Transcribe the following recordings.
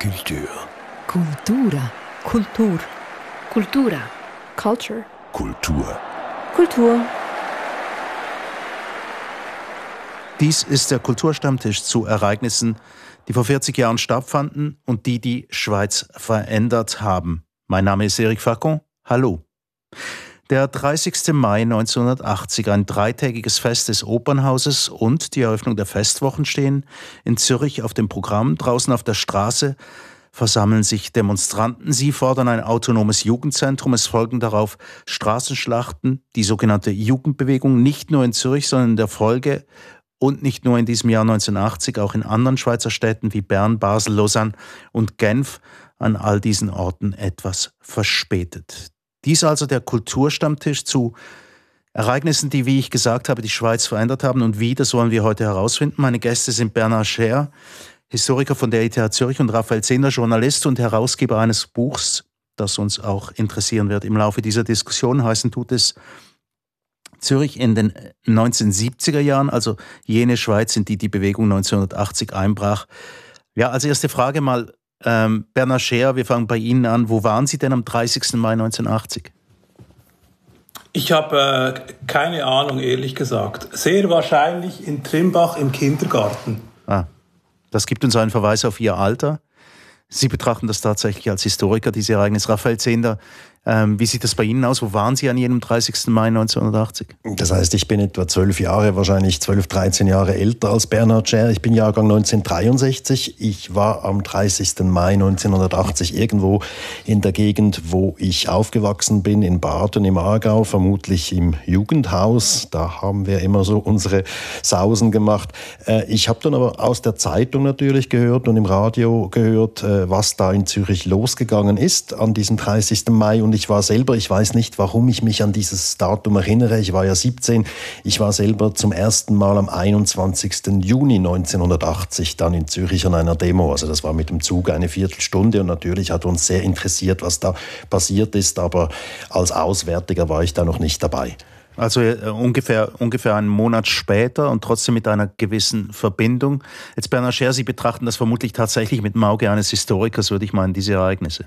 Kultur. Kultura. Kultur. Kultura. Culture. Kultur. Kultur. Dies ist der Kulturstammtisch zu Ereignissen, die vor 40 Jahren stattfanden und die die Schweiz verändert haben. Mein Name ist Eric Facon. Hallo. Der 30. Mai 1980, ein dreitägiges Fest des Opernhauses und die Eröffnung der Festwochen stehen in Zürich auf dem Programm. Draußen auf der Straße versammeln sich Demonstranten. Sie fordern ein autonomes Jugendzentrum. Es folgen darauf Straßenschlachten, die sogenannte Jugendbewegung, nicht nur in Zürich, sondern in der Folge und nicht nur in diesem Jahr 1980, auch in anderen Schweizer Städten wie Bern, Basel, Lausanne und Genf an all diesen Orten etwas verspätet. Dies also der Kulturstammtisch zu Ereignissen, die, wie ich gesagt habe, die Schweiz verändert haben. Und wie, das wollen wir heute herausfinden. Meine Gäste sind Bernhard Scher, Historiker von der ETH Zürich und Raphael Zehner, Journalist und Herausgeber eines Buchs, das uns auch interessieren wird im Laufe dieser Diskussion. Heißen tut es Zürich in den 1970er Jahren, also jene Schweiz, in die die Bewegung 1980 einbrach. Ja, als erste Frage mal, ähm, Bernhard Scheer, wir fangen bei Ihnen an. Wo waren Sie denn am 30. Mai 1980? Ich habe äh, keine Ahnung, ehrlich gesagt. Sehr wahrscheinlich in Trimbach im Kindergarten. Ah, das gibt uns einen Verweis auf Ihr Alter. Sie betrachten das tatsächlich als Historiker, diese Ereignis. Raphael Zehnder, wie sieht das bei Ihnen aus? Wo waren Sie an jenem 30. Mai 1980? Das heißt, ich bin etwa zwölf Jahre, wahrscheinlich zwölf, 13 Jahre älter als Bernhard Scher. Ich bin Jahrgang 1963. Ich war am 30. Mai 1980 irgendwo in der Gegend, wo ich aufgewachsen bin, in Baden im Aargau, vermutlich im Jugendhaus. Da haben wir immer so unsere Sausen gemacht. Äh, ich habe dann aber aus der Zeitung natürlich gehört und im Radio gehört, äh, was da in Zürich losgegangen ist an diesem 30. Mai. Und und ich war selber, ich weiß nicht, warum ich mich an dieses Datum erinnere, ich war ja 17, ich war selber zum ersten Mal am 21. Juni 1980 dann in Zürich an einer Demo. Also das war mit dem Zug eine Viertelstunde und natürlich hat uns sehr interessiert, was da passiert ist, aber als Auswärtiger war ich da noch nicht dabei. Also äh, ungefähr, ungefähr einen Monat später und trotzdem mit einer gewissen Verbindung. Jetzt Bernhard Scher, Sie betrachten das vermutlich tatsächlich mit dem Auge eines Historikers, würde ich meinen, diese Ereignisse.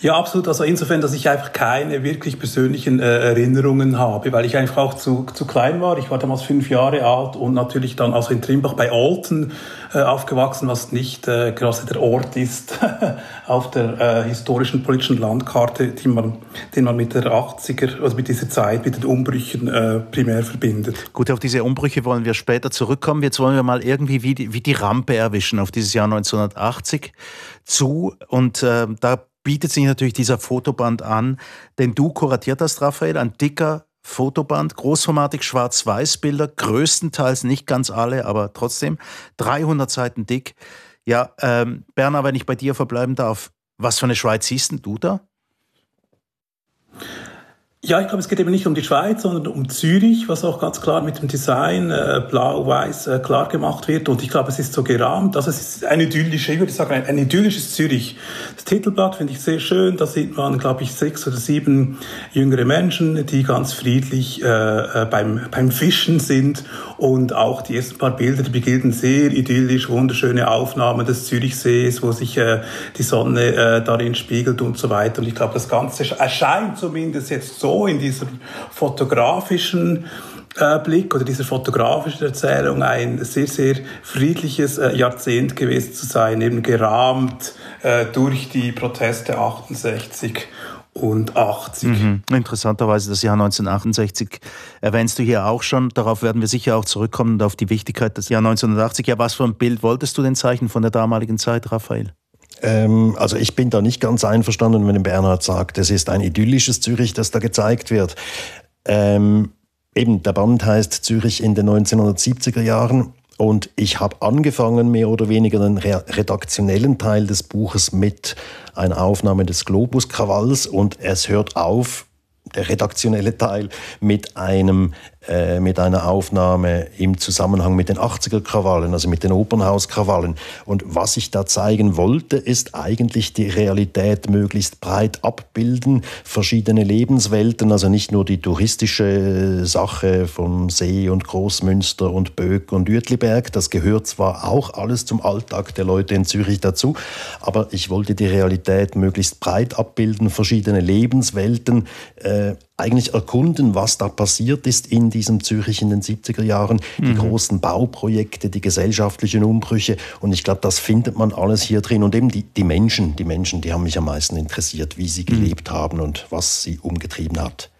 Ja, absolut. Also insofern, dass ich einfach keine wirklich persönlichen äh, Erinnerungen habe, weil ich einfach auch zu, zu klein war. Ich war damals fünf Jahre alt und natürlich dann also in Trimbach bei Alten äh, aufgewachsen, was nicht äh, gerade der Ort ist auf der äh, historischen politischen Landkarte, die man, den man mit der 80er, also mit dieser Zeit, mit den Umbrüchen äh, primär verbindet. Gut, auf diese Umbrüche wollen wir später zurückkommen. Jetzt wollen wir mal irgendwie wie die, wie die Rampe erwischen auf dieses Jahr 1980 zu und äh, da bietet sich natürlich dieser Fotoband an, den du kuratiert hast, Raphael, ein dicker Fotoband, großformatig Schwarz-Weiß-Bilder, größtenteils nicht ganz alle, aber trotzdem 300 Seiten dick. Ja, ähm, Bernhard, wenn ich bei dir verbleiben darf, was für eine Schweiz siehst du da? Ja, ich glaube, es geht eben nicht um die Schweiz, sondern um Zürich, was auch ganz klar mit dem Design äh, blau-weiß äh, klar gemacht wird. Und ich glaube, es ist so gerahmt. Also es ist ein idyllisches, ich würde sagen, ein, ein idyllisches Zürich. Das Titelblatt finde ich sehr schön. Da sieht man, glaube ich, sechs oder sieben jüngere Menschen, die ganz friedlich äh, äh, beim, beim Fischen sind. Und auch die ersten paar Bilder, die beginnen sehr idyllisch, wunderschöne Aufnahmen des Zürichsees, wo sich äh, die Sonne äh, darin spiegelt und so weiter. Und ich glaube, das Ganze erscheint zumindest jetzt so in diesem fotografischen äh, Blick oder dieser fotografischen Erzählung ein sehr, sehr friedliches äh, Jahrzehnt gewesen zu sein, eben gerahmt äh, durch die Proteste 68 und 80. Mhm. Interessanterweise das Jahr 1968 erwähnst du hier auch schon. Darauf werden wir sicher auch zurückkommen und auf die Wichtigkeit des Jahr 1980. Ja, was für ein Bild wolltest du denn zeichnen von der damaligen Zeit, Raphael? Ähm, also ich bin da nicht ganz einverstanden, wenn Bernhard sagt, es ist ein idyllisches Zürich, das da gezeigt wird. Ähm, eben, der Band heißt Zürich in den 1970er Jahren. Und ich habe angefangen, mehr oder weniger den redaktionellen Teil des Buches mit einer Aufnahme des Globus-Krawalls und es hört auf, der redaktionelle Teil, mit einem äh, mit einer Aufnahme im Zusammenhang mit den 80er-Krawallen, also mit den Opernhauskrawallen. Und was ich da zeigen wollte, ist eigentlich die Realität möglichst breit abbilden, verschiedene Lebenswelten, also nicht nur die touristische Sache von See und Großmünster und Böck und Uetliberg, das gehört zwar auch alles zum Alltag der Leute in Zürich dazu, aber ich wollte die Realität möglichst breit abbilden, verschiedene Lebenswelten, äh, eigentlich erkunden, was da passiert ist in diesem Zürich in den 70er Jahren, die mhm. großen Bauprojekte, die gesellschaftlichen Umbrüche. Und ich glaube, das findet man alles hier drin. Und eben die, die Menschen, die Menschen, die haben mich am meisten interessiert, wie sie mhm. gelebt haben und was sie umgetrieben hat.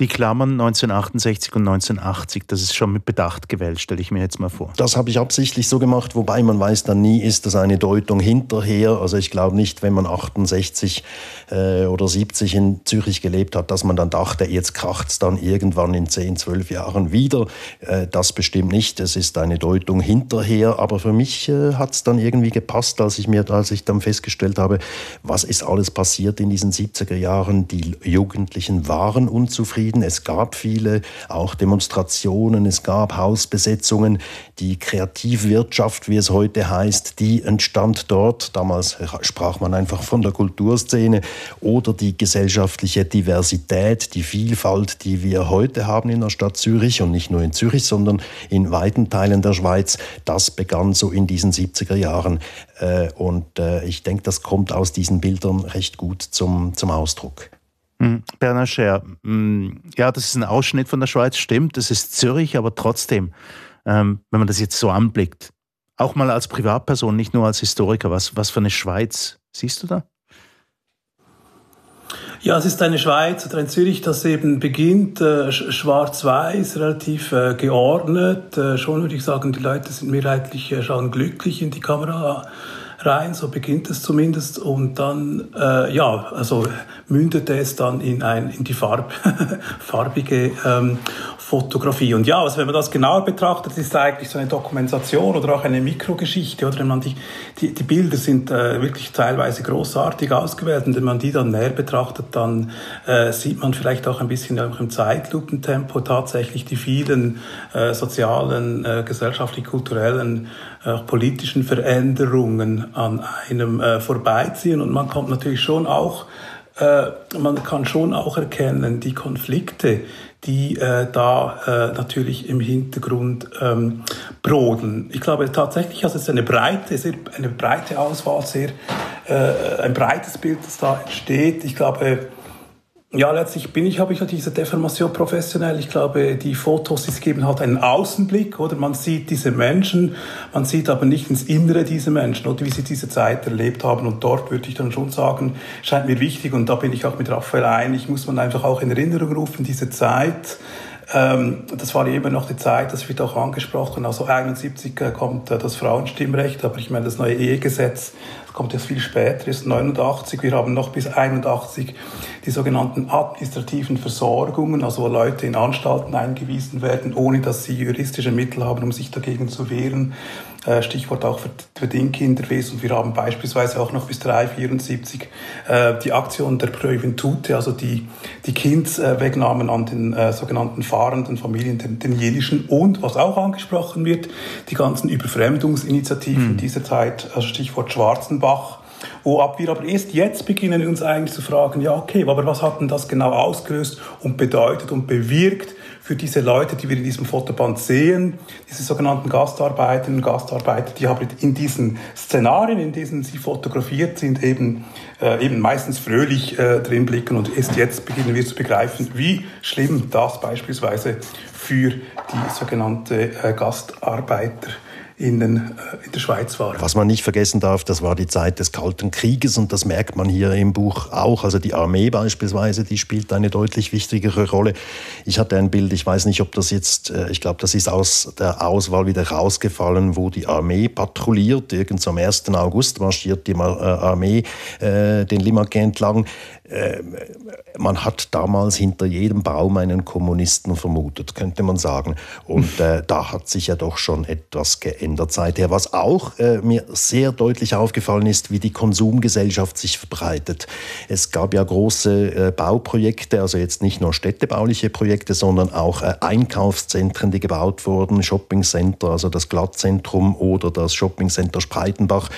Die Klammern 1968 und 1980, das ist schon mit Bedacht gewählt, stelle ich mir jetzt mal vor. Das habe ich absichtlich so gemacht, wobei man weiß dann nie, ist das eine Deutung hinterher. Also ich glaube nicht, wenn man 68 äh, oder 70 in Zürich gelebt hat, dass man dann dachte, jetzt kracht es dann irgendwann in 10, 12 Jahren wieder. Äh, das bestimmt nicht. Es ist eine Deutung hinterher. Aber für mich äh, hat es dann irgendwie gepasst, als ich mir, als ich dann festgestellt habe, was ist alles passiert in diesen 70er Jahren. Die Jugendlichen waren unzufrieden Frieden. Es gab viele, auch Demonstrationen, es gab Hausbesetzungen. Die Kreativwirtschaft, wie es heute heißt, die entstand dort. Damals sprach man einfach von der Kulturszene oder die gesellschaftliche Diversität, die Vielfalt, die wir heute haben in der Stadt Zürich und nicht nur in Zürich, sondern in weiten Teilen der Schweiz. Das begann so in diesen 70er Jahren. Äh, und äh, ich denke, das kommt aus diesen Bildern recht gut zum, zum Ausdruck. Hm, Bernhard Scher, hm, ja, das ist ein Ausschnitt von der Schweiz, stimmt, das ist Zürich, aber trotzdem, ähm, wenn man das jetzt so anblickt, auch mal als Privatperson, nicht nur als Historiker, was, was für eine Schweiz siehst du da? Ja, es ist eine Schweiz oder ein Zürich, das eben beginnt äh, schwarz-weiß, relativ äh, geordnet. Äh, schon würde ich sagen, die Leute sind mehrheitlich äh, schauen glücklich in die Kamera rein, so beginnt es zumindest. Und dann, äh, ja, also mündete es dann in, ein, in die Farb, farbige ähm, Fotografie. Und ja, also wenn man das genauer betrachtet, ist eigentlich so eine Dokumentation oder auch eine Mikrogeschichte. Oder wenn man die, die, die Bilder sind äh, wirklich teilweise großartig ausgewählt. Und wenn man die dann näher betrachtet, dann äh, sieht man vielleicht auch ein bisschen auch im Zeitlupentempo tatsächlich die vielen äh, sozialen, äh, gesellschaftlich, kulturellen äh, politischen Veränderungen an einem äh, vorbeiziehen. Und man kommt natürlich schon auch, äh, man kann schon auch erkennen, die Konflikte, die äh, da äh, natürlich im Hintergrund ähm, brodeln. Ich glaube tatsächlich, also es ist eine breite, sehr, eine breite Auswahl, sehr äh, ein breites Bild, das da entsteht. Ich glaube, ja, letztlich bin ich, habe ich ja diese Deformation professionell. Ich glaube, die Fotos, die geben halt einen Außenblick, oder? Man sieht diese Menschen, man sieht aber nicht ins Innere dieser Menschen, oder wie sie diese Zeit erlebt haben. Und dort würde ich dann schon sagen, scheint mir wichtig, und da bin ich auch mit Raphael einig, muss man einfach auch in Erinnerung rufen, diese Zeit, ähm, das war eben noch die Zeit, das wird auch angesprochen, also 71 kommt äh, das Frauenstimmrecht, aber ich meine, das neue Ehegesetz kommt jetzt viel später, ist 89. Wir haben noch bis 81 die sogenannten administrativen Versorgungen, also wo Leute in Anstalten eingewiesen werden, ohne dass sie juristische Mittel haben, um sich dagegen zu wehren. Äh, Stichwort auch für, für den Kinderwesen. Wir haben beispielsweise auch noch bis 374 äh, die Aktion der Pröventute, also die, die Kindswegnahmen an den äh, sogenannten fahrenden Familien, den, den jenischen und, was auch angesprochen wird, die ganzen Überfremdungsinitiativen mhm. dieser Zeit, also Stichwort Schwarzenbach, wo ab wir aber erst jetzt beginnen, uns eigentlich zu fragen, ja, okay, aber was hat denn das genau ausgelöst und bedeutet und bewirkt für diese Leute, die wir in diesem Fotoband sehen, diese sogenannten Gastarbeiterinnen und Gastarbeiter, die haben in diesen Szenarien, in denen sie fotografiert sind, eben, äh, eben meistens fröhlich äh, drin blicken. Und erst jetzt beginnen wir zu begreifen, wie schlimm das beispielsweise für die sogenannte äh, Gastarbeiter in, den, äh, in der Schweiz waren. Was man nicht vergessen darf, das war die Zeit des Kalten Krieges und das merkt man hier im Buch auch. Also die Armee beispielsweise, die spielt eine deutlich wichtigere Rolle. Ich hatte ein Bild, ich weiß nicht, ob das jetzt, äh, ich glaube, das ist aus der Auswahl wieder rausgefallen, wo die Armee patrouilliert. Irgend am 1. August marschiert die äh, Armee den Limmat entlang. Ähm, man hat damals hinter jedem Baum einen Kommunisten vermutet, könnte man sagen. Und äh, da hat sich ja doch schon etwas geändert verändert seither. Was auch äh, mir sehr deutlich aufgefallen ist, wie die Konsumgesellschaft sich verbreitet. Es gab ja große äh, Bauprojekte, also jetzt nicht nur städtebauliche Projekte, sondern auch äh, Einkaufszentren, die gebaut wurden, Shoppingcenter, also das Glattzentrum oder das Shoppingcenter Spreitenbach,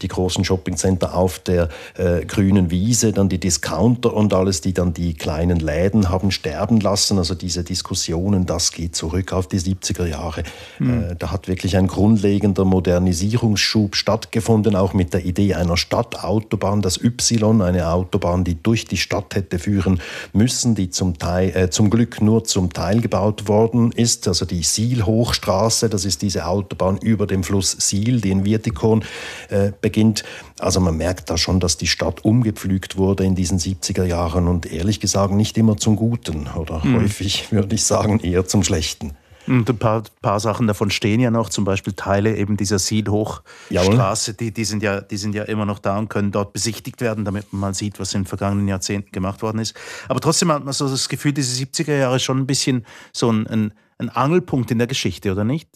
die großen Shoppingcenter auf der äh, grünen Wiese, dann die Discounter und alles, die dann die kleinen Läden haben sterben lassen. Also diese Diskussionen, das geht zurück auf die 70er Jahre. Mhm. Da hat wirklich ein grundlegender Modernisierungsschub stattgefunden, auch mit der Idee einer Stadtautobahn, das Y, eine Autobahn, die durch die Stadt hätte führen müssen, die zum, Teil, äh, zum Glück nur zum Teil gebaut worden ist. Also die Siel-Hochstraße, das ist diese Autobahn über dem Fluss Siel, die in Wirtikon äh, beginnt. Also man merkt da schon, dass die Stadt umgepflügt wurde in diesen 70er Jahren und ehrlich gesagt nicht immer zum Guten oder mhm. häufig würde ich sagen eher zum Schlechten. Und ein paar, paar Sachen davon stehen ja noch, zum Beispiel Teile eben dieser Sielhochstraße, die, die, sind ja, die sind ja immer noch da und können dort besichtigt werden, damit man mal sieht, was in den vergangenen Jahrzehnten gemacht worden ist. Aber trotzdem hat man so das Gefühl, diese 70er Jahre schon ein bisschen so ein, ein, ein Angelpunkt in der Geschichte, oder nicht?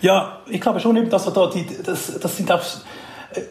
Ja, ich glaube schon eben, dass wir da die, das, das sind auch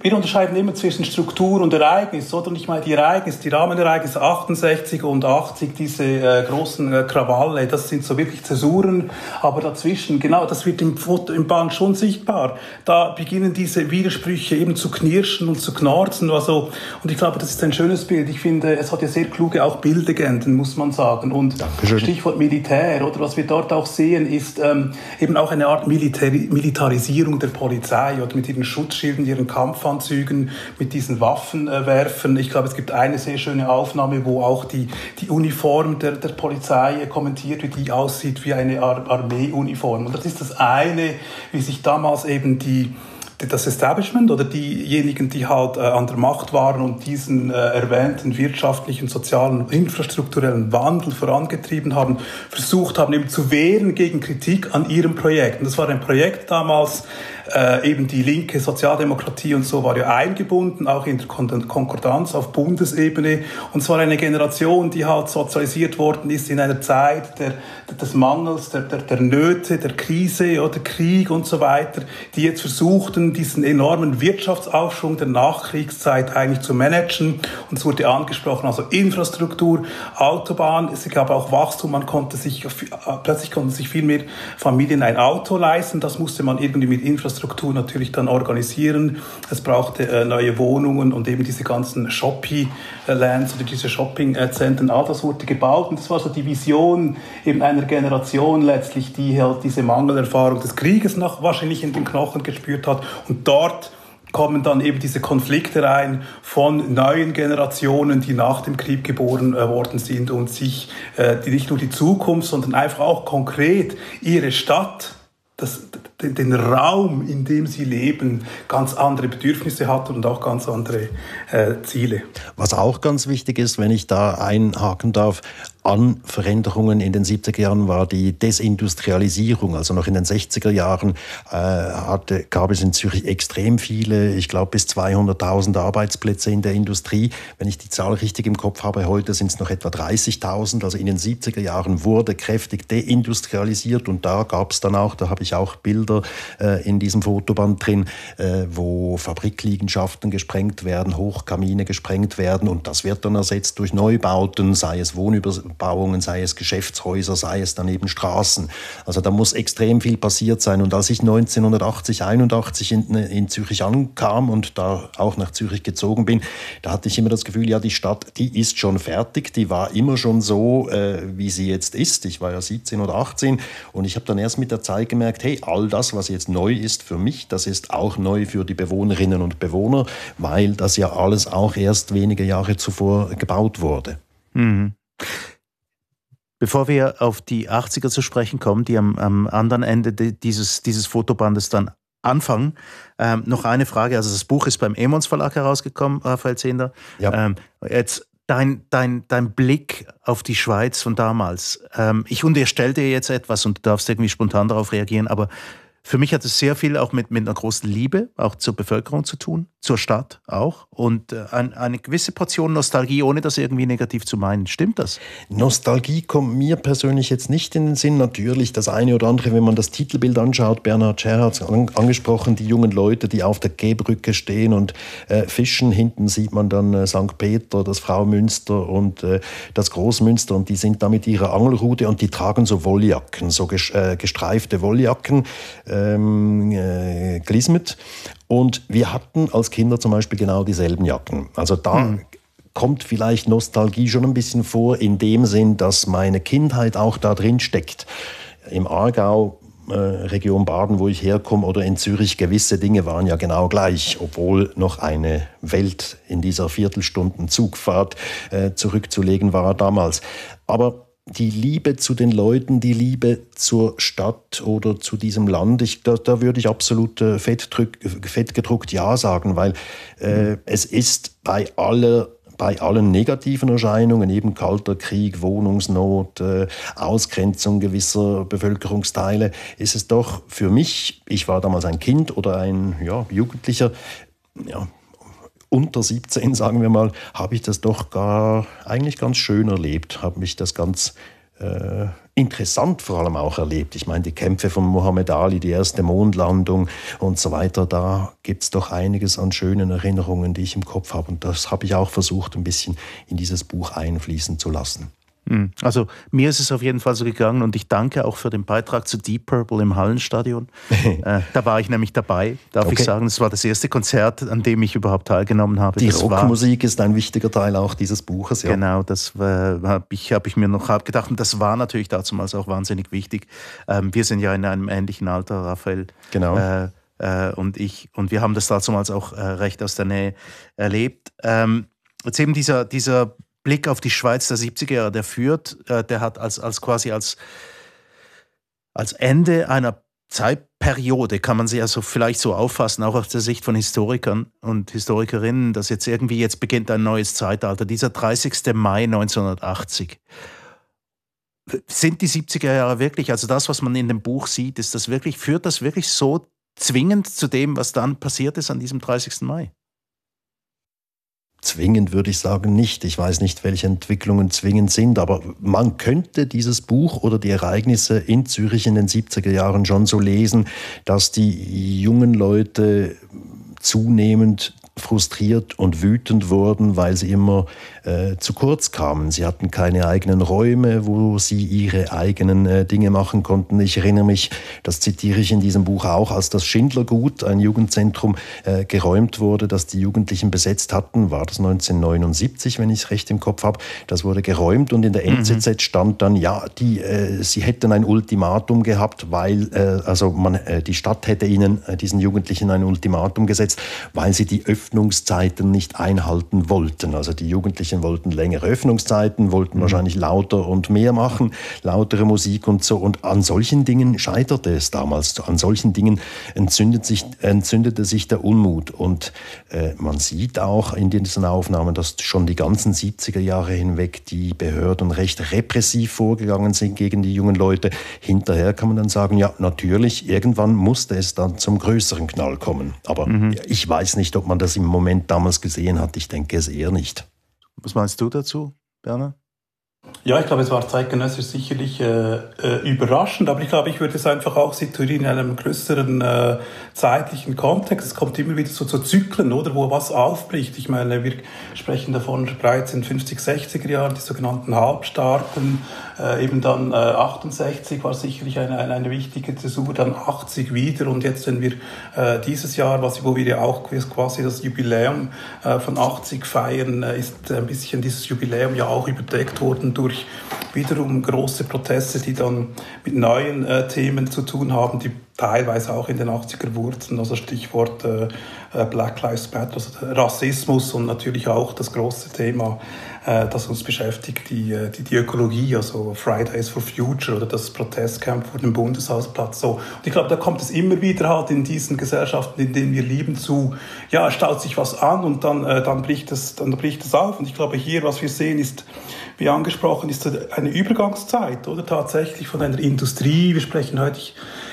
wir unterscheiden immer zwischen Struktur und Ereignis, oder? Und ich meine, die Ereignisse, die Rahmenereignisse 68 und 80, diese äh, großen äh, Krawalle, das sind so wirklich Zäsuren, aber dazwischen, genau, das wird im Foto, im Band schon sichtbar. Da beginnen diese Widersprüche eben zu knirschen und zu knarzen, also, und ich glaube, das ist ein schönes Bild. Ich finde, es hat ja sehr kluge auch Bildlegenden, muss man sagen. Und Dankeschön. Stichwort Militär, oder was wir dort auch sehen, ist ähm, eben auch eine Art Militär Militarisierung der Polizei, oder mit ihren Schutzschilden, ihren Kampf Kampfanzügen mit diesen Waffenwerfern. Ich glaube, es gibt eine sehr schöne Aufnahme, wo auch die, die Uniform der, der Polizei kommentiert wird, die aussieht wie eine Ar Armeeuniform. Und das ist das eine, wie sich damals eben die, das Establishment oder diejenigen, die halt äh, an der Macht waren und diesen äh, erwähnten wirtschaftlichen, sozialen, infrastrukturellen Wandel vorangetrieben haben, versucht haben, eben zu wehren gegen Kritik an ihrem Projekt. Und das war ein Projekt damals, äh, eben die linke Sozialdemokratie und so war ja eingebunden, auch in der Konkordanz auf Bundesebene. Und zwar eine Generation, die halt sozialisiert worden ist in einer Zeit der, des Mangels, der, der, der Nöte, der Krise oder Krieg und so weiter, die jetzt versuchten, diesen enormen Wirtschaftsaufschwung der Nachkriegszeit eigentlich zu managen. Und es wurde angesprochen, also Infrastruktur, Autobahn, es gab auch Wachstum, man konnte sich, plötzlich konnten sich viel mehr Familien ein Auto leisten, das musste man irgendwie mit Infrastruktur Infrastruktur natürlich dann organisieren. Es brauchte äh, neue Wohnungen und eben diese ganzen Shopping-Lands oder diese Shopping-Zentren, all das wurde gebaut und das war so die Vision eben einer Generation letztlich, die halt diese Mangelerfahrung des Krieges noch wahrscheinlich in den Knochen gespürt hat und dort kommen dann eben diese Konflikte rein von neuen Generationen, die nach dem Krieg geboren äh, worden sind und sich äh, die nicht nur die Zukunft, sondern einfach auch konkret ihre Stadt das, den, den, Raum, in dem sie leben, ganz andere Bedürfnisse hat und auch ganz andere äh, Ziele. Was auch ganz wichtig ist, wenn ich da einhaken darf, an Veränderungen in den 70er Jahren war die Desindustrialisierung. Also noch in den 60er Jahren äh, hatte, gab es in Zürich extrem viele, ich glaube bis 200.000 Arbeitsplätze in der Industrie. Wenn ich die Zahl richtig im Kopf habe, heute sind es noch etwa 30.000. Also in den 70er Jahren wurde kräftig deindustrialisiert und da gab es dann auch, da habe ich auch Bilder äh, in diesem Fotoband drin, äh, wo Fabrikliegenschaften gesprengt werden, Hochkamine gesprengt werden und das wird dann ersetzt durch Neubauten, sei es Wohnüber Bauungen, sei es Geschäftshäuser, sei es daneben Straßen. Also da muss extrem viel passiert sein. Und als ich 1980, 81 in, in Zürich ankam und da auch nach Zürich gezogen bin, da hatte ich immer das Gefühl, ja, die Stadt, die ist schon fertig, die war immer schon so, äh, wie sie jetzt ist. Ich war ja 17 oder 18 und ich habe dann erst mit der Zeit gemerkt, hey, all das, was jetzt neu ist für mich, das ist auch neu für die Bewohnerinnen und Bewohner, weil das ja alles auch erst wenige Jahre zuvor gebaut wurde. Mhm. Bevor wir auf die 80er zu sprechen kommen, die am, am anderen Ende dieses, dieses Fotobandes dann anfangen, ähm, noch eine Frage. Also das Buch ist beim Emons Verlag herausgekommen, Raphael Zehnder. Ja. Ähm, jetzt dein, dein, dein Blick auf die Schweiz von damals. Ähm, ich unterstelle dir jetzt etwas und du darfst irgendwie spontan darauf reagieren, aber für mich hat es sehr viel auch mit, mit einer großen Liebe, auch zur Bevölkerung zu tun. zur Stadt auch und äh, ein, eine gewisse Portion Nostalgie, ohne das irgendwie negativ zu meinen. Stimmt das? Nostalgie kommt mir persönlich jetzt nicht in den Sinn. Natürlich das eine oder andere, wenn man das Titelbild anschaut, Bernhard Scher hat es an, angesprochen, die jungen Leute, die auf der Gehbrücke stehen und äh, fischen. Hinten sieht man dann äh, St. Peter, das Fraumünster und äh, das Großmünster und die sind da mit ihrer Angelrute und die tragen so Wolljacken, so äh, gestreifte Wolljacken, ähm, äh, glismet. Und wir hatten als Kinder zum Beispiel genau dieselben Jacken. Also da mhm. kommt vielleicht Nostalgie schon ein bisschen vor, in dem Sinn, dass meine Kindheit auch da drin steckt. Im Aargau äh, Region Baden, wo ich herkomme, oder in Zürich, gewisse Dinge waren ja genau gleich, obwohl noch eine Welt in dieser Viertelstunden Zugfahrt äh, zurückzulegen war damals. Aber die Liebe zu den Leuten, die Liebe zur Stadt oder zu diesem Land, ich, da, da würde ich absolut äh, fettgedruckt Ja sagen, weil äh, es ist bei aller bei allen negativen Erscheinungen, eben Kalter Krieg, Wohnungsnot, äh, Ausgrenzung gewisser Bevölkerungsteile, ist es doch für mich, ich war damals ein Kind oder ein ja, Jugendlicher, ja, unter 17, sagen wir mal, habe ich das doch gar eigentlich ganz schön erlebt, habe mich das ganz äh, interessant vor allem auch erlebt. Ich meine, die Kämpfe von Muhammad Ali, die erste Mondlandung und so weiter, da gibt es doch einiges an schönen Erinnerungen, die ich im Kopf habe. Und das habe ich auch versucht, ein bisschen in dieses Buch einfließen zu lassen. Hm. Also mir ist es auf jeden Fall so gegangen und ich danke auch für den Beitrag zu Deep Purple im Hallenstadion. äh, da war ich nämlich dabei, darf okay. ich sagen. Es war das erste Konzert, an dem ich überhaupt teilgenommen habe. Die das Rockmusik ist ein wichtiger Teil auch dieses Buches. Ja. Genau, das habe ich, hab ich mir noch gedacht und das war natürlich damals auch wahnsinnig wichtig. Ähm, wir sind ja in einem ähnlichen Alter, Raphael. Genau. Äh, äh, und ich und wir haben das damals auch äh, recht aus der Nähe erlebt. Ähm, jetzt eben dieser, dieser Blick auf die Schweiz der 70er Jahre, der führt, äh, der hat als, als quasi als, als Ende einer Zeitperiode, kann man sie ja so vielleicht so auffassen, auch aus der Sicht von Historikern und Historikerinnen, dass jetzt irgendwie jetzt beginnt ein neues Zeitalter. Dieser 30. Mai 1980. Sind die 70er Jahre wirklich, also das, was man in dem Buch sieht, ist das wirklich, führt das wirklich so zwingend zu dem, was dann passiert ist an diesem 30. Mai? Zwingend würde ich sagen nicht. Ich weiß nicht, welche Entwicklungen zwingend sind, aber man könnte dieses Buch oder die Ereignisse in Zürich in den 70er Jahren schon so lesen, dass die jungen Leute zunehmend frustriert und wütend wurden, weil sie immer äh, zu kurz kamen. Sie hatten keine eigenen Räume, wo sie ihre eigenen äh, Dinge machen konnten. Ich erinnere mich, das zitiere ich in diesem Buch auch, als das Schindlergut, ein Jugendzentrum, äh, geräumt wurde, das die Jugendlichen besetzt hatten, war das 1979, wenn ich es recht im Kopf habe. Das wurde geräumt und in der NZZ mhm. stand dann, ja, die, äh, sie hätten ein Ultimatum gehabt, weil äh, also man, äh, die Stadt hätte ihnen, diesen Jugendlichen ein Ultimatum gesetzt, weil sie die Öffnungszeiten nicht einhalten wollten. Also die Jugendlichen wollten längere Öffnungszeiten, wollten mhm. wahrscheinlich lauter und mehr machen, lautere Musik und so. Und an solchen Dingen scheiterte es damals. An solchen Dingen entzündet sich, entzündete sich der Unmut. Und äh, man sieht auch in diesen Aufnahmen, dass schon die ganzen 70er Jahre hinweg die Behörden recht repressiv vorgegangen sind gegen die jungen Leute. Hinterher kann man dann sagen, ja, natürlich, irgendwann musste es dann zum größeren Knall kommen. Aber mhm. ich weiß nicht, ob man das das im Moment damals gesehen hat. Ich denke es eher nicht. Was meinst du dazu, Berner? Ja, ich glaube, es war zeitgenössisch sicherlich äh, äh, überraschend, aber ich glaube, ich würde es einfach auch situieren in einem größeren äh, zeitlichen Kontext. Es kommt immer wieder so zu Zyklen, oder, wo was aufbricht. Ich meine, wir sprechen davon bereits in 50, 60er Jahren, die sogenannten Halbstarken, äh, eben dann äh, 68 war sicherlich eine, eine, eine wichtige Zäsur, dann 80 wieder und jetzt, wenn wir äh, dieses Jahr, was, wo wir ja auch quasi das Jubiläum äh, von 80 feiern, äh, ist ein bisschen dieses Jubiläum ja auch überdeckt worden durch wiederum große Proteste, die dann mit neuen äh, Themen zu tun haben, die teilweise auch in den 80er Wurzeln, also Stichwort äh, äh, Black Lives Matter, also Rassismus und natürlich auch das große Thema, äh, das uns beschäftigt, die, äh, die, die Ökologie, also Fridays for Future oder das Protestcamp vor dem Bundeshausplatz. So. Und ich glaube, da kommt es immer wieder halt in diesen Gesellschaften, in denen wir leben, zu, ja, staut sich was an und dann, äh, dann, bricht es, dann bricht es auf. Und ich glaube, hier, was wir sehen, ist, wie angesprochen, ist eine Übergangszeit, oder tatsächlich von einer Industrie. Wir sprechen heute,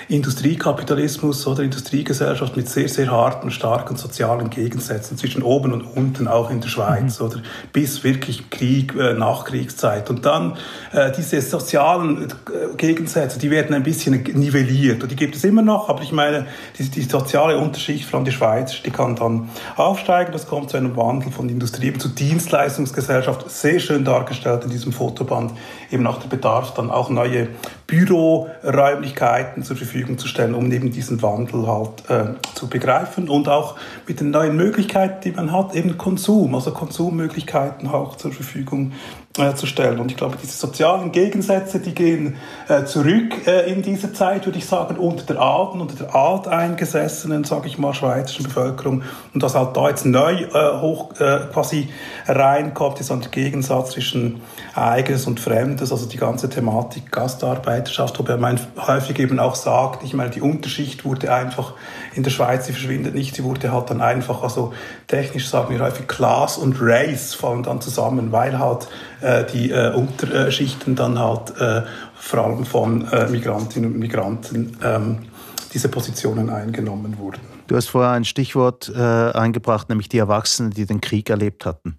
Industriekapitalismus oder Industriegesellschaft mit sehr, sehr harten, starken sozialen Gegensätzen zwischen oben und unten, auch in der Schweiz, mhm. oder bis wirklich Krieg, äh, Nachkriegszeit. Und dann äh, diese sozialen äh, Gegensätze, die werden ein bisschen nivelliert. Und die gibt es immer noch, aber ich meine, die, die soziale Unterschicht, vor allem die Schweiz, die kann dann aufsteigen. Das kommt zu einem Wandel von Industrie zu Dienstleistungsgesellschaft, sehr schön dargestellt in diesem Fotoband, eben nach dem Bedarf dann auch neue Büroräumlichkeiten zur Verfügung zu stellen, um eben diesen Wandel halt äh, zu begreifen und auch mit den neuen Möglichkeiten, die man hat, eben Konsum, also Konsummöglichkeiten auch zur Verfügung äh, zu stellen. Und ich glaube, diese sozialen Gegensätze, die gehen äh, zurück äh, in dieser Zeit, würde ich sagen, unter der alten, unter der alteingesessenen, sage ich mal, schweizerischen Bevölkerung. Und dass halt da jetzt neu äh, hoch äh, quasi reinkommt, ist ein Gegensatz zwischen Eigenes und Fremdes, also die ganze Thematik Gastarbeiterschaft, wobei man häufig eben auch sagt, ich meine, die Unterschicht wurde einfach in der Schweiz, sie verschwindet nicht, sie wurde halt dann einfach, also technisch sagen wir häufig Class und Race fallen dann zusammen, weil halt äh, die äh, Unterschichten dann halt äh, vor allem von äh, Migrantinnen und Migranten ähm, diese Positionen eingenommen wurden. Du hast vorher ein Stichwort äh, eingebracht, nämlich die Erwachsenen, die den Krieg erlebt hatten.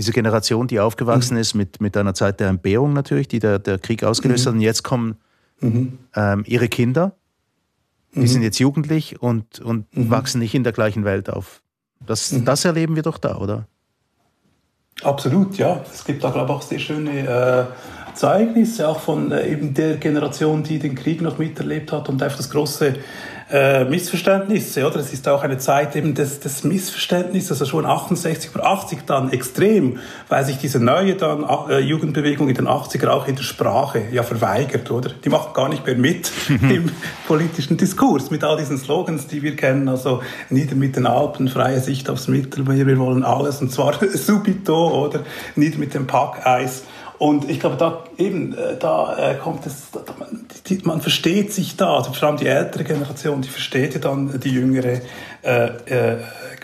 Diese Generation, die aufgewachsen mhm. ist mit, mit einer Zeit der Entbehrung natürlich, die der, der Krieg ausgelöst mhm. hat. Und jetzt kommen mhm. ähm, ihre Kinder, die mhm. sind jetzt jugendlich und, und mhm. wachsen nicht in der gleichen Welt auf. Das, mhm. das erleben wir doch da, oder? Absolut, ja. Es gibt da, glaube ich, auch sehr schöne äh, Zeugnisse, auch von äh, eben der Generation, die den Krieg noch miterlebt hat und einfach das große äh, Missverständnisse, oder? Es ist auch eine Zeit eben des, des Missverständnisses, also schon 68 oder 80 dann extrem, weil sich diese neue dann äh, Jugendbewegung in den 80er auch in der Sprache ja verweigert, oder? Die macht gar nicht mehr mit im politischen Diskurs, mit all diesen Slogans, die wir kennen, also nieder mit den Alpen, freie Sicht aufs Mittelmeer, wir wollen alles, und zwar subito, oder? Nieder mit dem Packeis. Und ich glaube, da eben, äh, da äh, kommt es, man versteht sich da, also vor allem die ältere Generation, die versteht ja dann die jüngere äh, äh,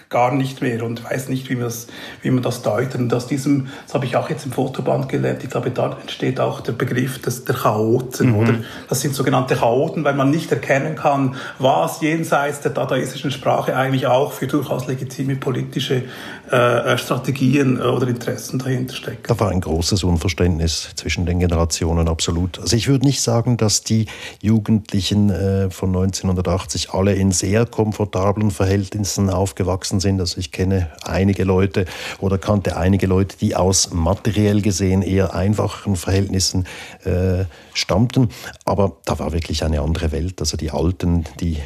gar nicht mehr und weiß nicht, wie man das, wie man das deutet. Und aus diesem, das habe ich auch jetzt im Fotoband gelernt, ich glaube, da entsteht auch der Begriff des, der Chaoten, mhm. oder? Das sind sogenannte Chaoten, weil man nicht erkennen kann, was jenseits der dadaistischen Sprache eigentlich auch für durchaus legitime politische äh, äh Strategien äh, oder Interessen dahinter steckt. Da war ein großes Unverständnis zwischen den Generationen, absolut. Also ich würde nicht sagen, dass die Jugendlichen äh, von 1980 alle in sehr komfortablen Verhältnissen aufgewachsen aufgewachsen sind. Also ich kenne einige Leute oder kannte einige Leute, die aus materiell gesehen eher einfachen Verhältnissen äh, stammten. Aber da war wirklich eine andere Welt. Also die Alten, die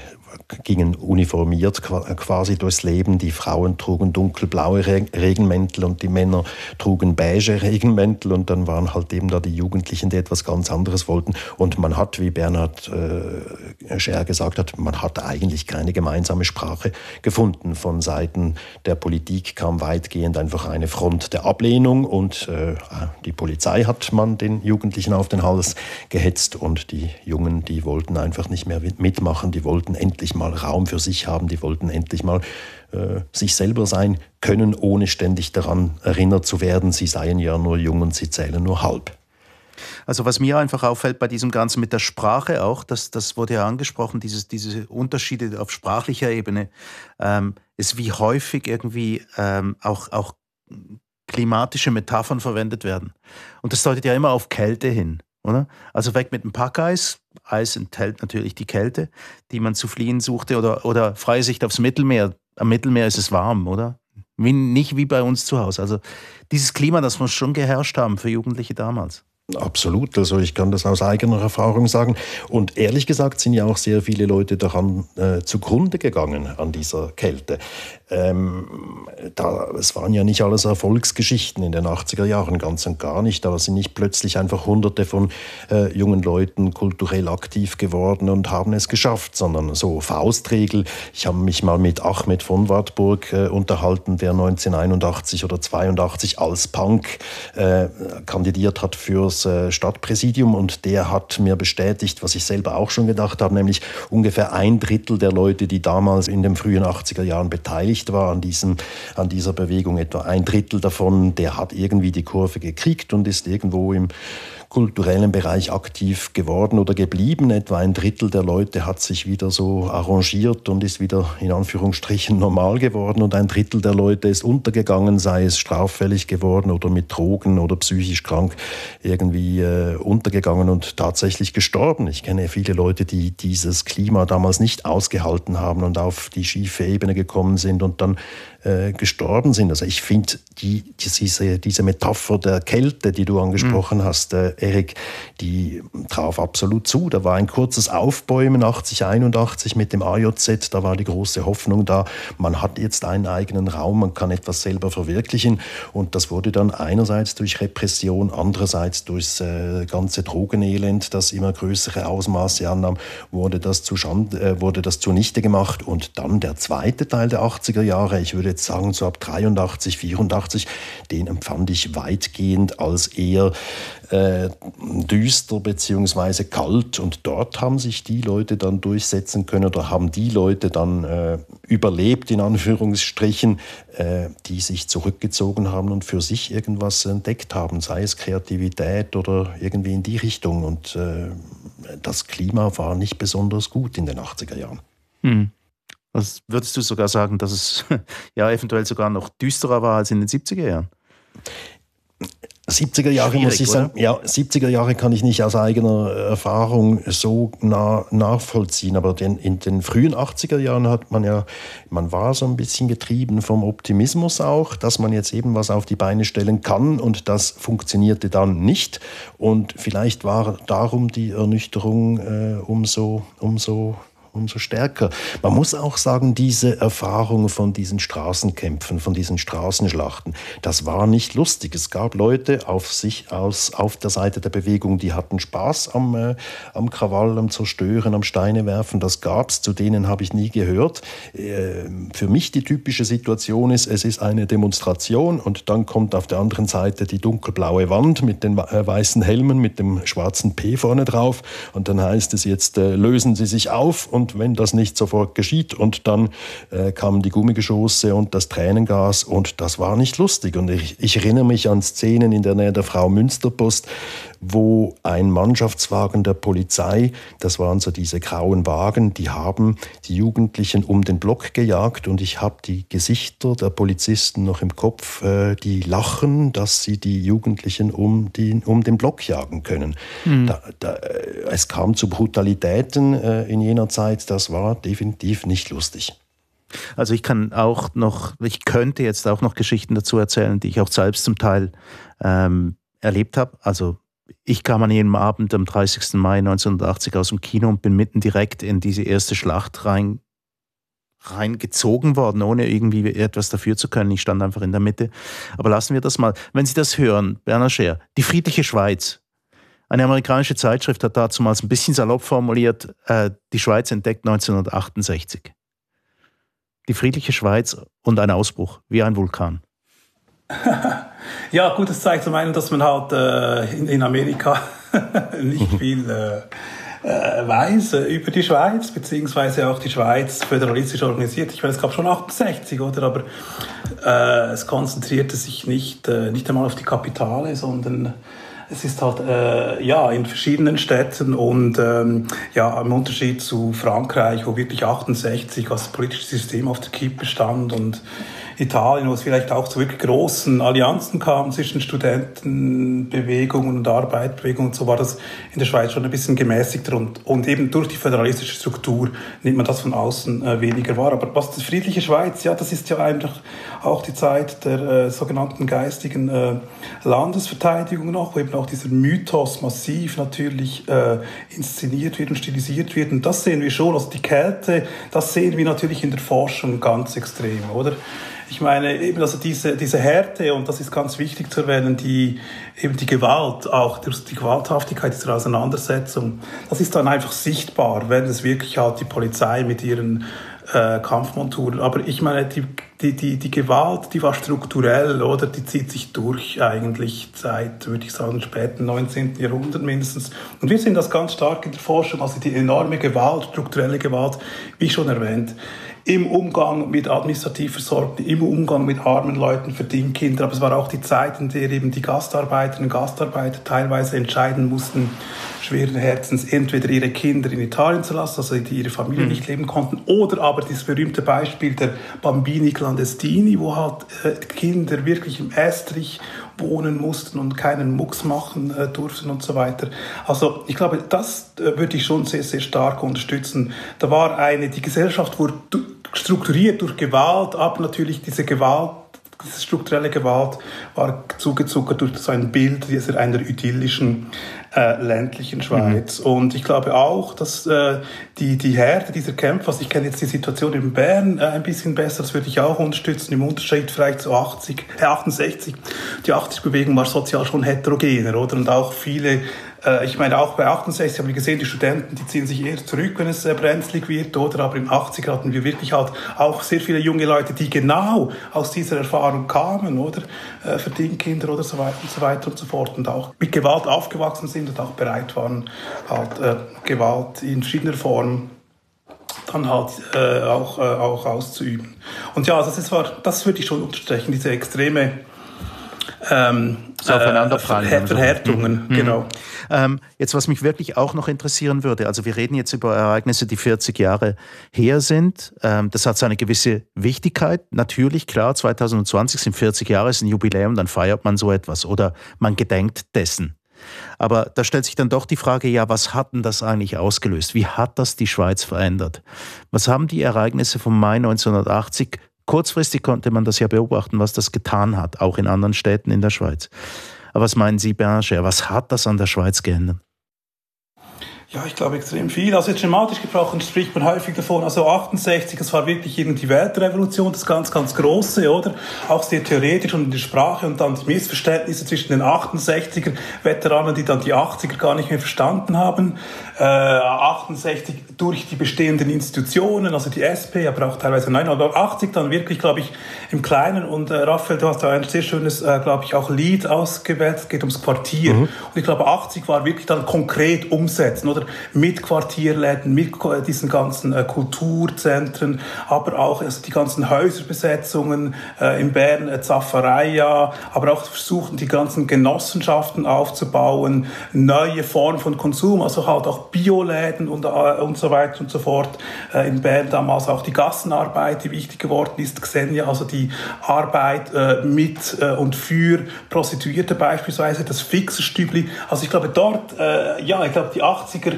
gingen uniformiert quasi durchs Leben. Die Frauen trugen dunkelblaue Regenmäntel und die Männer trugen beige Regenmäntel und dann waren halt eben da die Jugendlichen, die etwas ganz anderes wollten. Und man hat, wie Bernhard äh, Scher gesagt hat, man hat eigentlich keine gemeinsame Sprache gefunden. Von Seiten der Politik kam weitgehend einfach eine Front der Ablehnung und äh, die Polizei hat man den Jugendlichen auf den Hals gehetzt und die Jungen, die wollten einfach nicht mehr mitmachen, die wollten endlich mal Raum für sich haben, die wollten endlich mal äh, sich selber sein können, ohne ständig daran erinnert zu werden, sie seien ja nur jung und sie zählen nur halb. Also was mir einfach auffällt bei diesem Ganzen mit der Sprache auch, das, das wurde ja angesprochen, dieses, diese Unterschiede auf sprachlicher Ebene, ähm, ist wie häufig irgendwie ähm, auch, auch klimatische Metaphern verwendet werden. Und das deutet ja immer auf Kälte hin. Oder? Also weg mit dem Packeis. Eis enthält natürlich die Kälte, die man zu fliehen suchte. Oder, oder freie Sicht aufs Mittelmeer. Am Mittelmeer ist es warm, oder? Wie, nicht wie bei uns zu Hause. Also dieses Klima, das muss schon geherrscht haben für Jugendliche damals. Absolut, also ich kann das aus eigener Erfahrung sagen. Und ehrlich gesagt sind ja auch sehr viele Leute daran äh, zugrunde gegangen an dieser Kälte. Ähm, da, es waren ja nicht alles Erfolgsgeschichten in den 80er Jahren, ganz und gar nicht. Da sind nicht plötzlich einfach hunderte von äh, jungen Leuten kulturell aktiv geworden und haben es geschafft, sondern so Faustregel. Ich habe mich mal mit Ahmed von Wartburg äh, unterhalten, der 1981 oder 82 als Punk äh, kandidiert hat fürs das äh, Stadtpräsidium und der hat mir bestätigt, was ich selber auch schon gedacht habe, nämlich ungefähr ein Drittel der Leute, die damals in den frühen 80er Jahren beteiligt waren an, diesem, an dieser Bewegung, etwa ein Drittel davon, der hat irgendwie die Kurve gekriegt und ist irgendwo im kulturellen Bereich aktiv geworden oder geblieben. Etwa ein Drittel der Leute hat sich wieder so arrangiert und ist wieder in Anführungsstrichen normal geworden und ein Drittel der Leute ist untergegangen, sei es straffällig geworden oder mit Drogen oder psychisch krank irgendwie äh, untergegangen und tatsächlich gestorben. Ich kenne viele Leute, die dieses Klima damals nicht ausgehalten haben und auf die schiefe Ebene gekommen sind und dann äh, gestorben sind. Also ich finde die, diese, diese Metapher der Kälte, die du angesprochen mhm. hast, äh, Erik, die traf absolut zu. Da war ein kurzes Aufbäumen 80, 81 mit dem AJZ, da war die große Hoffnung da, man hat jetzt einen eigenen Raum, man kann etwas selber verwirklichen und das wurde dann einerseits durch Repression, andererseits durchs äh, ganze Drogenelend, das immer größere Ausmaße annahm, wurde das, zu Schand, äh, wurde das zunichte gemacht und dann der zweite Teil der 80er Jahre, ich würde jetzt sagen, so ab 83, 84, den empfand ich weitgehend als eher äh, düster bzw. kalt. Und dort haben sich die Leute dann durchsetzen können oder haben die Leute dann äh, überlebt, in Anführungsstrichen, äh, die sich zurückgezogen haben und für sich irgendwas entdeckt haben, sei es Kreativität oder irgendwie in die Richtung. Und äh, das Klima war nicht besonders gut in den 80er Jahren. Hm. Was würdest du sogar sagen, dass es ja eventuell sogar noch düsterer war als in den 70er Jahren? 70er Jahre muss ich sagen, ja, 70er Jahre kann ich nicht aus eigener Erfahrung so nah nachvollziehen, aber den, in den frühen 80er Jahren hat man ja, man war so ein bisschen getrieben vom Optimismus auch, dass man jetzt eben was auf die Beine stellen kann und das funktionierte dann nicht. Und vielleicht war darum die Ernüchterung äh, umso, umso umso stärker. Man muss auch sagen, diese Erfahrung von diesen Straßenkämpfen, von diesen Straßenschlachten, das war nicht lustig. Es gab Leute auf sich aus, auf der Seite der Bewegung, die hatten Spaß am, äh, am Krawall, am Zerstören, am Steine werfen. Das gab's. Zu denen habe ich nie gehört. Äh, für mich die typische Situation ist, es ist eine Demonstration und dann kommt auf der anderen Seite die dunkelblaue Wand mit den äh, weißen Helmen, mit dem schwarzen P vorne drauf. Und dann heißt es jetzt, äh, lösen Sie sich auf und und wenn das nicht sofort geschieht und dann äh, kamen die Gummigeschosse und das Tränengas und das war nicht lustig. Und ich, ich erinnere mich an Szenen in der Nähe der Frau Münsterpost, wo ein Mannschaftswagen der Polizei, das waren so diese grauen Wagen, die haben die Jugendlichen um den Block gejagt und ich habe die Gesichter der Polizisten noch im Kopf, äh, die lachen, dass sie die Jugendlichen um, die, um den Block jagen können. Mhm. Da, da, äh, es kam zu Brutalitäten äh, in jener Zeit, das war definitiv nicht lustig. Also ich kann auch noch, ich könnte jetzt auch noch Geschichten dazu erzählen, die ich auch selbst zum Teil ähm, erlebt habe. Also ich kam an jedem Abend am 30. Mai 1980 aus dem Kino und bin mitten direkt in diese erste Schlacht rein, reingezogen worden, ohne irgendwie etwas dafür zu können. Ich stand einfach in der Mitte. Aber lassen wir das mal. Wenn Sie das hören, Bernhard Scher, die friedliche Schweiz. Eine amerikanische Zeitschrift hat dazu mal ein bisschen salopp formuliert, äh, die Schweiz entdeckt 1968. Die friedliche Schweiz und ein Ausbruch, wie ein Vulkan. Ja, gut, das zeigt zum einen, dass man halt äh, in, in, Amerika nicht viel äh, äh, weiß äh, über die Schweiz, beziehungsweise auch die Schweiz föderalistisch organisiert. Ich meine, es gab schon 68, oder? Aber äh, es konzentrierte sich nicht, nicht einmal auf die Kapitale, sondern es ist halt äh, ja in verschiedenen Städten und ähm, ja im Unterschied zu Frankreich, wo wirklich 68 was politisches System auf der Kippe stand und Italien, wo es vielleicht auch zu wirklich großen Allianzen kam zwischen Studentenbewegungen und Arbeitbewegungen, so war das in der Schweiz schon ein bisschen gemäßigter und, und eben durch die föderalistische Struktur nimmt man das von außen äh, weniger wahr. Aber was die friedliche Schweiz, ja, das ist ja einfach auch die Zeit der äh, sogenannten geistigen äh, Landesverteidigung noch, wo eben auch dieser Mythos massiv natürlich äh, inszeniert wird und stilisiert wird. Und das sehen wir schon, also die Kälte, das sehen wir natürlich in der Forschung ganz extrem, oder? Ich meine, eben also diese, diese Härte, und das ist ganz wichtig zu erwähnen, die, eben die Gewalt, auch die Gewalthaftigkeit dieser Auseinandersetzung, das ist dann einfach sichtbar, wenn es wirklich halt die Polizei mit ihren äh, Kampfmonturen. Aber ich meine, die, die, die, die Gewalt, die war strukturell, oder? Die zieht sich durch eigentlich seit, würde ich sagen, späten 19. Jahrhundert mindestens. Und wir sehen das ganz stark in der Forschung, also die enorme Gewalt, strukturelle Gewalt, wie schon erwähnt im Umgang mit administrativ Versorgten, im Umgang mit armen Leuten, Verdienkindern. Aber es war auch die Zeit, in der eben die Gastarbeiterinnen und Gastarbeiter teilweise entscheiden mussten, schweren Herzens entweder ihre Kinder in Italien zu lassen, also die ihre Familie mhm. nicht leben konnten, oder aber dieses berühmte Beispiel der Bambini Clandestini, wo halt äh, Kinder wirklich im Estrich wohnen mussten und keinen Mucks machen äh, durften und so weiter. Also ich glaube, das äh, würde ich schon sehr, sehr stark unterstützen. Da war eine, die Gesellschaft wurde strukturiert durch Gewalt, aber natürlich diese Gewalt diese strukturelle Gewalt war zugezuckert durch so ein Bild dieser einer idyllischen äh, ländlichen Schweiz. Mhm. Und ich glaube auch, dass äh, die, die Härte dieser Kämpfe, also ich kenne jetzt die Situation in Bern äh, ein bisschen besser, das würde ich auch unterstützen, im Unterschied vielleicht zu 80, äh, 68. Die 80-Bewegung war sozial schon heterogener, oder? Und auch viele äh, ich meine, auch bei 68 haben wir gesehen, die Studenten, die ziehen sich eher zurück, wenn es äh, brenzlig wird, oder? Aber im 80 hatten wir wirklich halt auch sehr viele junge Leute, die genau aus dieser Erfahrung kamen, oder? Äh, Verdienkkinder oder so weiter und so weiter und so fort und auch mit Gewalt aufgewachsen sind und auch bereit waren, halt äh, Gewalt in verschiedener Form dann halt äh, auch, äh, auch auszuüben. Und ja, also das, war, das würde ich schon unterstreichen, diese extreme ähm, so. Äh, Verhärtungen, mhm. genau. Ähm, jetzt, was mich wirklich auch noch interessieren würde, also wir reden jetzt über Ereignisse, die 40 Jahre her sind. Ähm, das hat seine gewisse Wichtigkeit. Natürlich, klar, 2020 sind 40 Jahre, ist ein Jubiläum, dann feiert man so etwas oder man gedenkt dessen. Aber da stellt sich dann doch die Frage, ja, was hat denn das eigentlich ausgelöst? Wie hat das die Schweiz verändert? Was haben die Ereignisse vom Mai 1980 Kurzfristig konnte man das ja beobachten, was das getan hat, auch in anderen Städten in der Schweiz. Aber was meinen Sie, Berger, was hat das an der Schweiz geändert? Ja, ich glaube extrem viel. Also jetzt schematisch gesprochen spricht man häufig davon, also 68, das war wirklich die Weltrevolution, das ganz, ganz Große, oder? Auch sehr theoretisch und in der Sprache und dann die Missverständnisse zwischen den 68er Veteranen, die dann die 80er gar nicht mehr verstanden haben. Äh, 68 durch die bestehenden Institutionen, also die SP, aber auch teilweise nein, aber 80 dann wirklich, glaube ich, im Kleinen. Und äh, Raphael, du hast da ein sehr schönes, äh, glaube ich, auch Lied ausgewählt, es geht ums Quartier. Mhm. Und ich glaube, 80 war wirklich dann konkret umsetzen, oder? mit Quartierläden, mit diesen ganzen äh, Kulturzentren, aber auch also die ganzen Häuserbesetzungen äh, in Bern, äh, Zaffareia, aber auch versuchen, die ganzen Genossenschaften aufzubauen, neue Formen von Konsum, also halt auch Bioläden und, äh, und so weiter und so fort. Äh, in Bern damals auch die Gassenarbeit, die wichtig geworden ist, Xenia, also die Arbeit äh, mit und für Prostituierte beispielsweise, das Fixerstübli. Also ich glaube dort, ja, ich glaube die 80er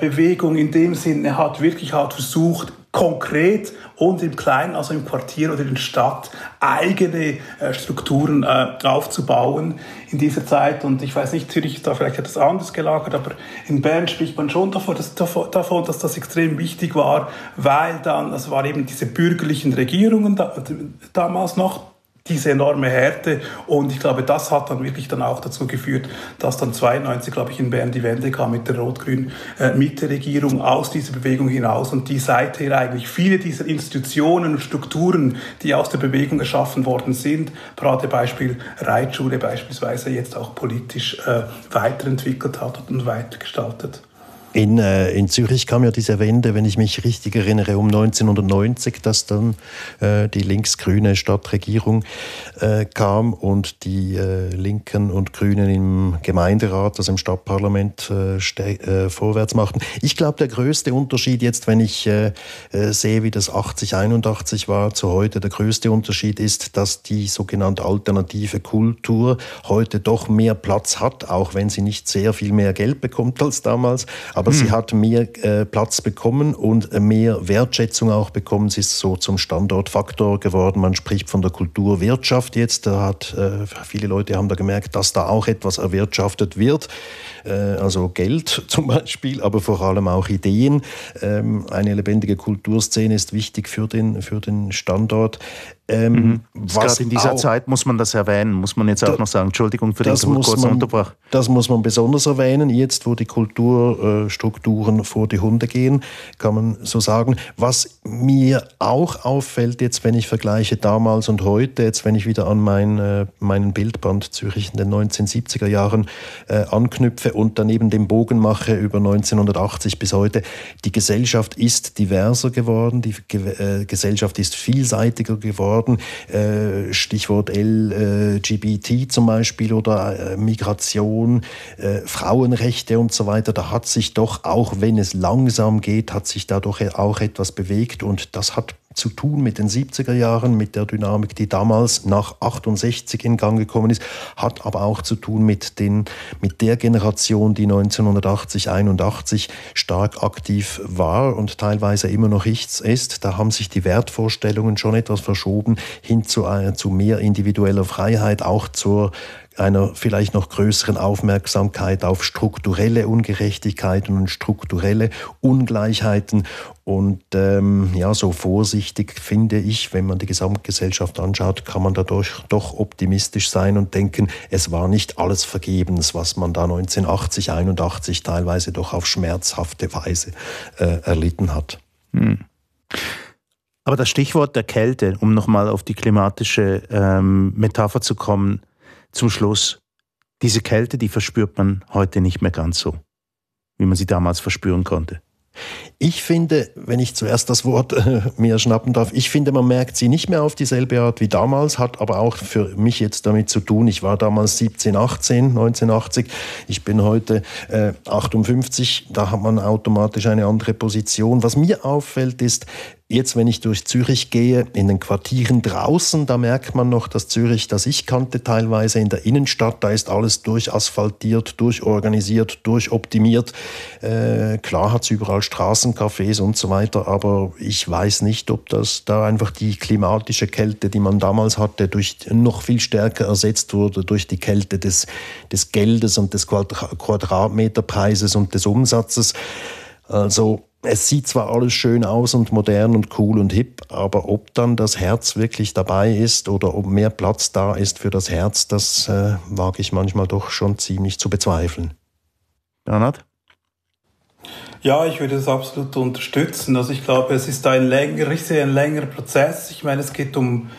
Bewegung in dem Sinne hat wirklich hat versucht, konkret und im Kleinen, also im Quartier oder in der Stadt, eigene äh, Strukturen äh, aufzubauen in dieser Zeit. Und ich weiß nicht, Zürich ist da vielleicht etwas anders gelagert, aber in Bern spricht man schon davon, dass, das extrem wichtig war, weil dann, es war eben diese bürgerlichen Regierungen da, damals noch, diese enorme Härte. Und ich glaube, das hat dann wirklich dann auch dazu geführt, dass dann 92, glaube ich, in Bern die Wende kam mit der rot-grün äh, Mitte-Regierung aus dieser Bewegung hinaus und die seither eigentlich viele dieser Institutionen und Strukturen, die aus der Bewegung erschaffen worden sind, Paradebeispiel Reitschule beispielsweise, jetzt auch politisch äh, weiterentwickelt hat und weitergestaltet. In, äh, in Zürich kam ja diese Wende, wenn ich mich richtig erinnere, um 1990, dass dann äh, die linksgrüne Stadtregierung äh, kam und die äh, Linken und Grünen im Gemeinderat, also im Stadtparlament, äh, äh, vorwärts machten. Ich glaube, der größte Unterschied jetzt, wenn ich sehe, wie das 80, 81 war zu heute, der größte Unterschied ist, dass die sogenannte alternative Kultur heute doch mehr Platz hat, auch wenn sie nicht sehr viel mehr Geld bekommt als damals aber hm. sie hat mehr äh, Platz bekommen und mehr Wertschätzung auch bekommen. Sie ist so zum Standortfaktor geworden. Man spricht von der Kulturwirtschaft jetzt. Da hat, äh, viele Leute haben da gemerkt, dass da auch etwas erwirtschaftet wird. Äh, also Geld zum Beispiel, aber vor allem auch Ideen. Ähm, eine lebendige Kulturszene ist wichtig für den, für den Standort. Ähm, mhm. Gerade in dieser auch, Zeit muss man das erwähnen, muss man jetzt auch da, noch sagen. Entschuldigung für den kurzen Unterbrach. Das muss man besonders erwähnen. Jetzt, wo die Kulturstrukturen vor die Hunde gehen, kann man so sagen. Was mir auch auffällt, jetzt, wenn ich vergleiche damals und heute, jetzt, wenn ich wieder an mein, äh, meinen Bildband Zürich in den 1970er Jahren äh, anknüpfe und daneben den Bogen mache über 1980 bis heute, die Gesellschaft ist diverser geworden, die Ge äh, Gesellschaft ist vielseitiger geworden worden. Äh, Stichwort LGBT zum Beispiel oder äh, Migration, äh, Frauenrechte und so weiter. Da hat sich doch, auch wenn es langsam geht, hat sich dadurch auch etwas bewegt und das hat zu tun mit den 70er Jahren, mit der Dynamik, die damals nach 68 in Gang gekommen ist, hat aber auch zu tun mit, den, mit der Generation, die 1980, 81 stark aktiv war und teilweise immer noch ist. Da haben sich die Wertvorstellungen schon etwas verschoben hin zu, äh, zu mehr individueller Freiheit, auch zur einer vielleicht noch größeren Aufmerksamkeit auf strukturelle Ungerechtigkeiten und strukturelle Ungleichheiten. Und ähm, ja, so vorsichtig finde ich, wenn man die Gesamtgesellschaft anschaut, kann man dadurch doch optimistisch sein und denken, es war nicht alles vergebens, was man da 1980, 81 teilweise doch auf schmerzhafte Weise äh, erlitten hat. Hm. Aber das Stichwort der Kälte, um nochmal auf die klimatische ähm, Metapher zu kommen, zum Schluss, diese Kälte, die verspürt man heute nicht mehr ganz so, wie man sie damals verspüren konnte. Ich finde, wenn ich zuerst das Wort äh, mir schnappen darf, ich finde, man merkt sie nicht mehr auf dieselbe Art wie damals, hat aber auch für mich jetzt damit zu tun. Ich war damals 17, 18, 1980. Ich bin heute äh, 58. Da hat man automatisch eine andere Position. Was mir auffällt, ist, Jetzt, wenn ich durch Zürich gehe, in den Quartieren draußen, da merkt man noch, dass Zürich, das ich kannte, teilweise in der Innenstadt, da ist alles durchasphaltiert, durchorganisiert, durchoptimiert. Äh, klar hat es überall Straßencafés und so weiter, aber ich weiß nicht, ob das da einfach die klimatische Kälte, die man damals hatte, durch noch viel stärker ersetzt wurde durch die Kälte des, des Geldes und des Quadratmeterpreises und des Umsatzes. Also es sieht zwar alles schön aus und modern und cool und hip, aber ob dann das Herz wirklich dabei ist oder ob mehr Platz da ist für das Herz, das äh, wage ich manchmal doch schon ziemlich zu bezweifeln. Bernhard? Ja, ich würde das absolut unterstützen. Also ich glaube, es ist ein länger, ich sehe ein längerer Prozess. Ich meine, es geht um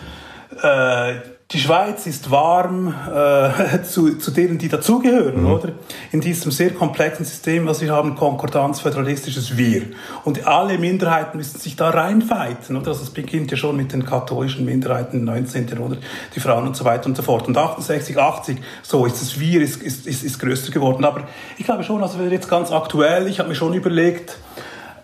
äh, die Schweiz ist warm äh, zu, zu denen, die dazugehören, mhm. oder? In diesem sehr komplexen System, was wir haben, Konkordanz, föderalistisches Wir. Und alle Minderheiten müssen sich da reinfeiten, oder? Also es beginnt ja schon mit den katholischen Minderheiten im 19. Jahrhundert, die Frauen und so weiter und so fort. Und 68, 80, so ist das Wir ist, ist, ist, ist größer geworden. Aber ich glaube schon, also jetzt ganz aktuell, ich habe mir schon überlegt,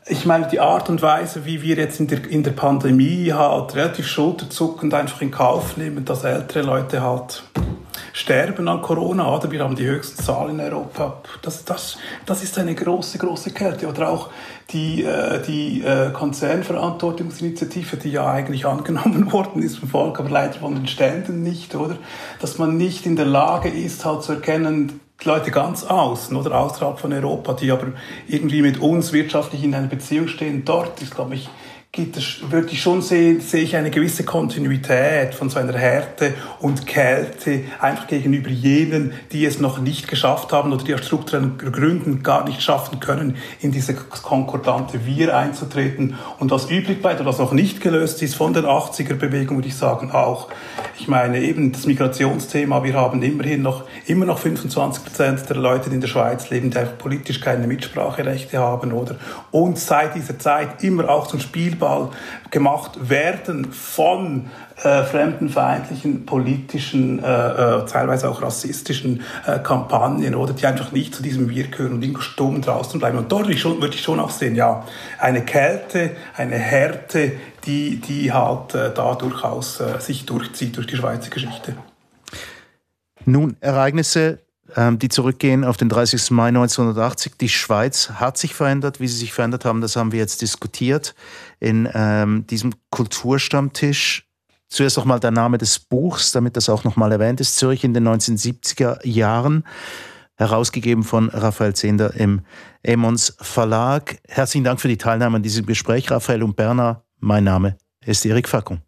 ich meine, die Art und Weise, wie wir jetzt in der, in der Pandemie halt relativ schulterzuckend einfach in Kauf nehmen, dass ältere Leute halt sterben an Corona, oder? Wir haben die höchsten Zahlen in Europa. Das, das, das ist eine große, große Kälte. Oder auch die, äh, die äh, Konzernverantwortungsinitiative, die ja eigentlich angenommen worden ist vom Volk, aber leider von den Ständen nicht, oder? Dass man nicht in der Lage ist, halt zu erkennen, Leute ganz außen oder? Außerhalb von Europa, die aber irgendwie mit uns wirtschaftlich in einer Beziehung stehen, dort ist, glaube ich, gibt es, würde ich schon sehen, sehe ich eine gewisse Kontinuität von so einer Härte und Kälte einfach gegenüber jenen, die es noch nicht geschafft haben oder die aus strukturellen Gründen gar nicht schaffen können, in diese konkordante Wir einzutreten. Und was übrig bleibt oder was noch nicht gelöst ist von der 80er-Bewegung, würde ich sagen, auch, ich meine eben das Migrationsthema, wir haben immerhin noch, immer noch 25 Prozent der Leute, die in der Schweiz leben, die einfach politisch keine Mitspracherechte haben, oder? Und seit dieser Zeit immer auch zum Spielball Fußball gemacht werden von äh, fremdenfeindlichen, politischen, äh, äh, teilweise auch rassistischen äh, Kampagnen oder die einfach nicht zu diesem Wir gehören und irgendwo stumm draußen bleiben. Und dort würde ich, schon, würde ich schon auch sehen, ja, eine Kälte, eine Härte, die, die halt äh, da durchaus äh, sich durchzieht durch die Schweizer Geschichte. Nun, Ereignisse die zurückgehen auf den 30. Mai 1980. Die Schweiz hat sich verändert. Wie sie sich verändert haben, das haben wir jetzt diskutiert in ähm, diesem Kulturstammtisch. Zuerst nochmal der Name des Buchs, damit das auch nochmal erwähnt ist. Zürich in den 1970er Jahren, herausgegeben von Raphael Zehnder im Emons Verlag. Herzlichen Dank für die Teilnahme an diesem Gespräch, Raphael und Berner. Mein Name ist Erik Fackung.